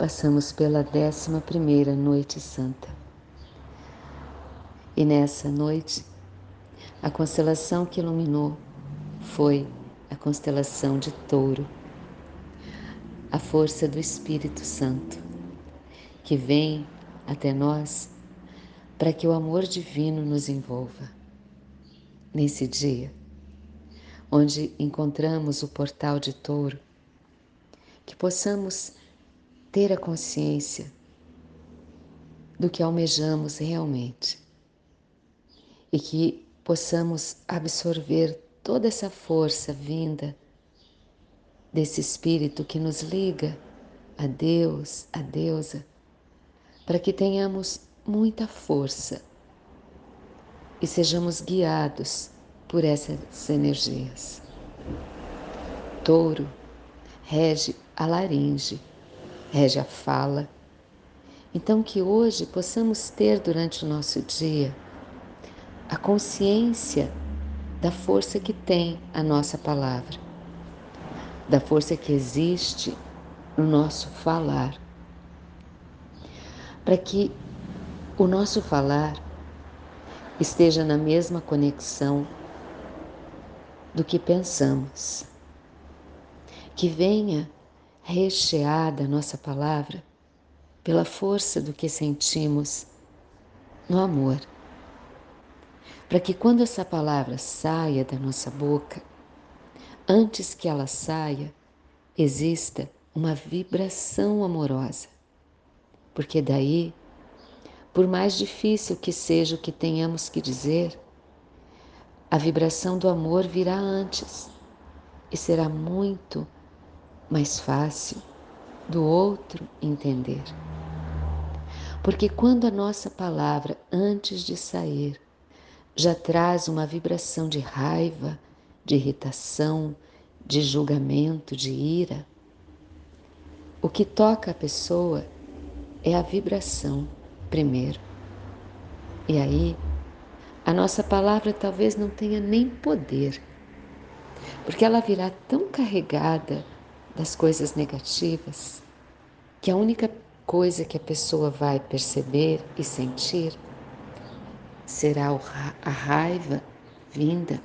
passamos pela décima primeira noite santa. E nessa noite, a constelação que iluminou foi a constelação de Touro, a força do Espírito Santo, que vem até nós para que o amor divino nos envolva. Nesse dia, onde encontramos o portal de Touro, que possamos ter a consciência do que almejamos realmente e que possamos absorver toda essa força vinda desse espírito que nos liga a Deus, a deusa, para que tenhamos muita força e sejamos guiados por essas energias. Touro rege a laringe, rege a fala. Então, que hoje possamos ter durante o nosso dia a consciência da força que tem a nossa palavra, da força que existe no nosso falar, para que o nosso falar esteja na mesma conexão do que pensamos, que venha recheada a nossa palavra pela força do que sentimos no amor. Para que quando essa palavra saia da nossa boca, antes que ela saia, exista uma vibração amorosa. Porque daí, por mais difícil que seja o que tenhamos que dizer, a vibração do amor virá antes e será muito mais fácil do outro entender. Porque quando a nossa palavra, antes de sair, já traz uma vibração de raiva, de irritação, de julgamento, de ira, o que toca a pessoa é a vibração primeiro. E aí, a nossa palavra talvez não tenha nem poder, porque ela virá tão carregada das coisas negativas, que a única coisa que a pessoa vai perceber e sentir será a raiva vinda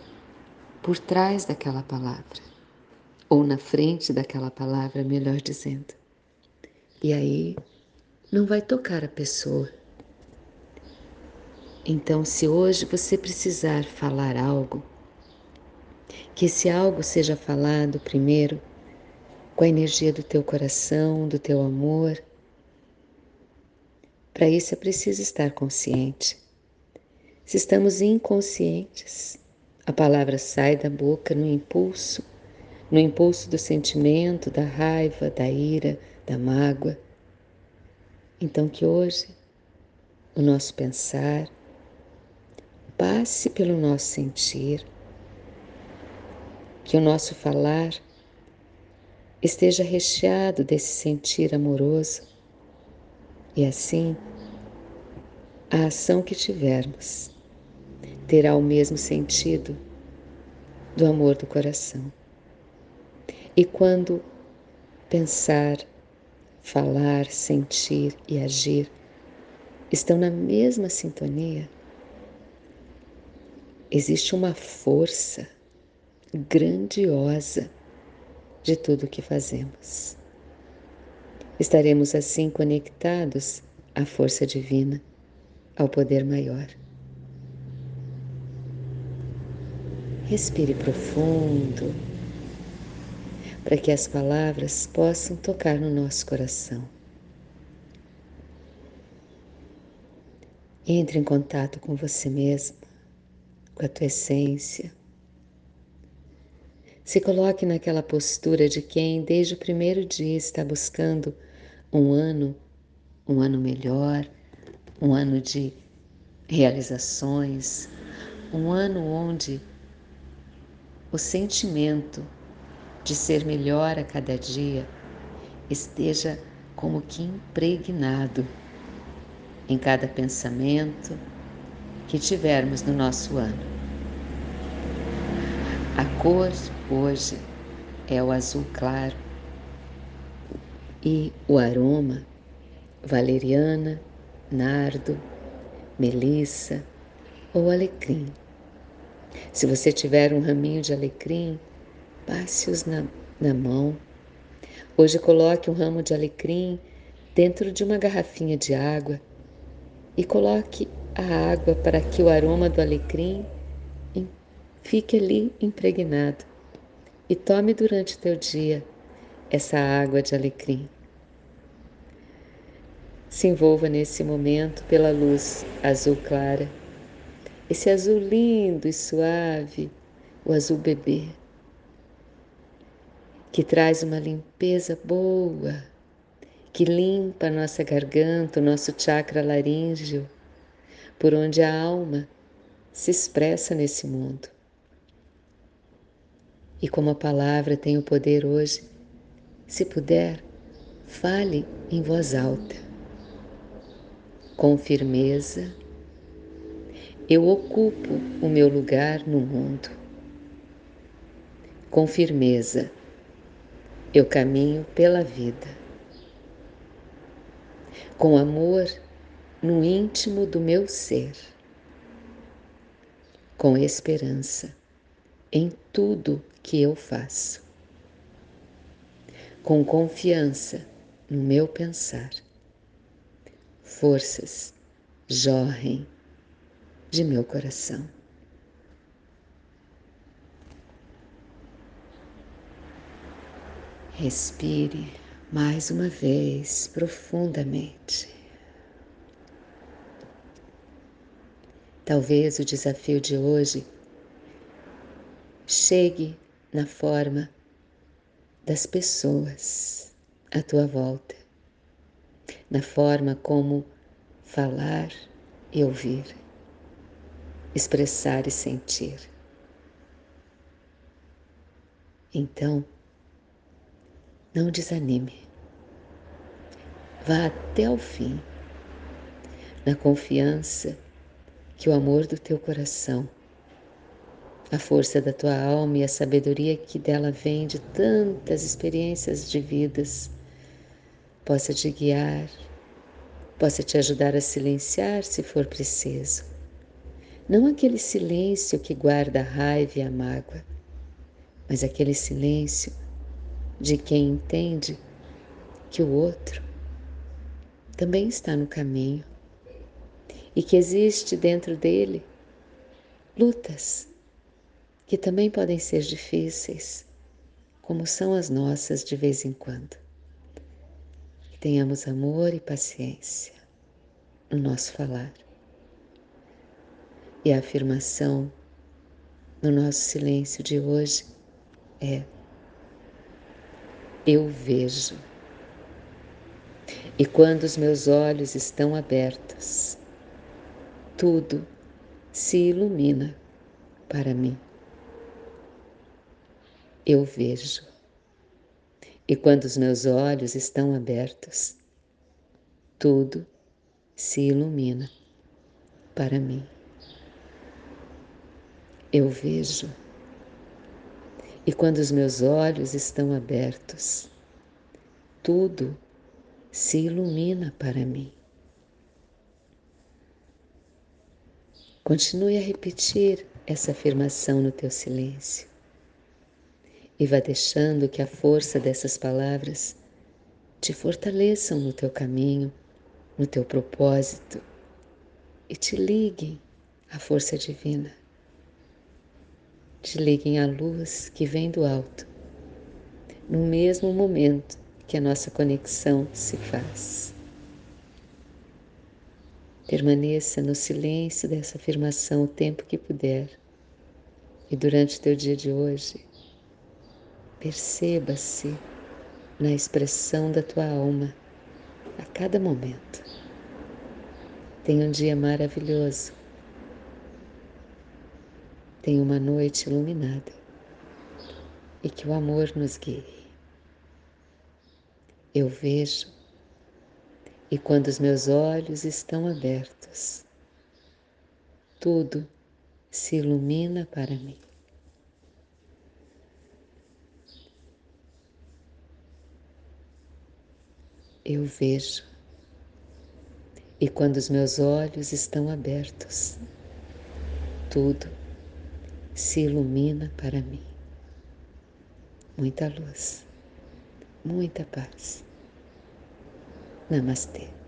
por trás daquela palavra, ou na frente daquela palavra, melhor dizendo. E aí não vai tocar a pessoa. Então, se hoje você precisar falar algo, que esse algo seja falado primeiro com a energia do teu coração, do teu amor. Para isso é preciso estar consciente. Se estamos inconscientes, a palavra sai da boca no impulso, no impulso do sentimento, da raiva, da ira, da mágoa. Então, que hoje o nosso pensar passe pelo nosso sentir, que o nosso falar esteja recheado desse sentir amoroso e assim a ação que tivermos terá o mesmo sentido do amor do coração. E quando pensar, falar, sentir e agir estão na mesma sintonia, existe uma força grandiosa de tudo o que fazemos. Estaremos assim conectados à força divina, ao poder maior. Respire profundo para que as palavras possam tocar no nosso coração. Entre em contato com você mesmo, com a tua essência se coloque naquela postura de quem, desde o primeiro dia, está buscando um ano, um ano melhor, um ano de realizações, um ano onde o sentimento de ser melhor a cada dia esteja como que impregnado em cada pensamento que tivermos no nosso ano. A cor hoje é o azul claro e o aroma valeriana, nardo, melissa ou alecrim. Se você tiver um raminho de alecrim, passe-os na, na mão. Hoje coloque um ramo de alecrim dentro de uma garrafinha de água e coloque a água para que o aroma do alecrim fique ali impregnado. E tome durante teu dia essa água de alecrim. Se envolva nesse momento pela luz azul clara, esse azul lindo e suave, o azul bebê, que traz uma limpeza boa, que limpa nossa garganta, o nosso chakra laríngeo, por onde a alma se expressa nesse mundo. E como a palavra tem o poder hoje, se puder, fale em voz alta com firmeza, eu ocupo o meu lugar no mundo. Com firmeza, eu caminho pela vida. Com amor no íntimo do meu ser. Com esperança em tudo que eu faço. Com confiança no meu pensar forças jorrem de meu coração. Respire mais uma vez profundamente. Talvez o desafio de hoje chegue na forma das pessoas à tua volta na forma como falar e ouvir, expressar e sentir. Então, não desanime. Vá até o fim, na confiança que o amor do teu coração, a força da tua alma e a sabedoria que dela vem de tantas experiências de vidas possa te guiar, possa te ajudar a silenciar se for preciso. Não aquele silêncio que guarda a raiva e a mágoa, mas aquele silêncio de quem entende que o outro também está no caminho e que existe dentro dele lutas que também podem ser difíceis, como são as nossas de vez em quando tenhamos amor e paciência no nosso falar. E a afirmação no nosso silêncio de hoje é: Eu vejo. E quando os meus olhos estão abertos, tudo se ilumina para mim. Eu vejo. E quando os meus olhos estão abertos, tudo se ilumina para mim. Eu vejo. E quando os meus olhos estão abertos, tudo se ilumina para mim. Continue a repetir essa afirmação no teu silêncio e vá deixando que a força dessas palavras te fortaleçam no teu caminho, no teu propósito e te liguem à força divina. Te liguem à luz que vem do alto, no mesmo momento que a nossa conexão se faz. Permaneça no silêncio dessa afirmação o tempo que puder. E durante o teu dia de hoje, Perceba-se na expressão da tua alma a cada momento. Tenha um dia maravilhoso. Tenha uma noite iluminada e que o amor nos guie. Eu vejo e quando os meus olhos estão abertos, tudo se ilumina para mim. Eu vejo. E quando os meus olhos estão abertos, tudo se ilumina para mim. Muita luz, muita paz. Namastê.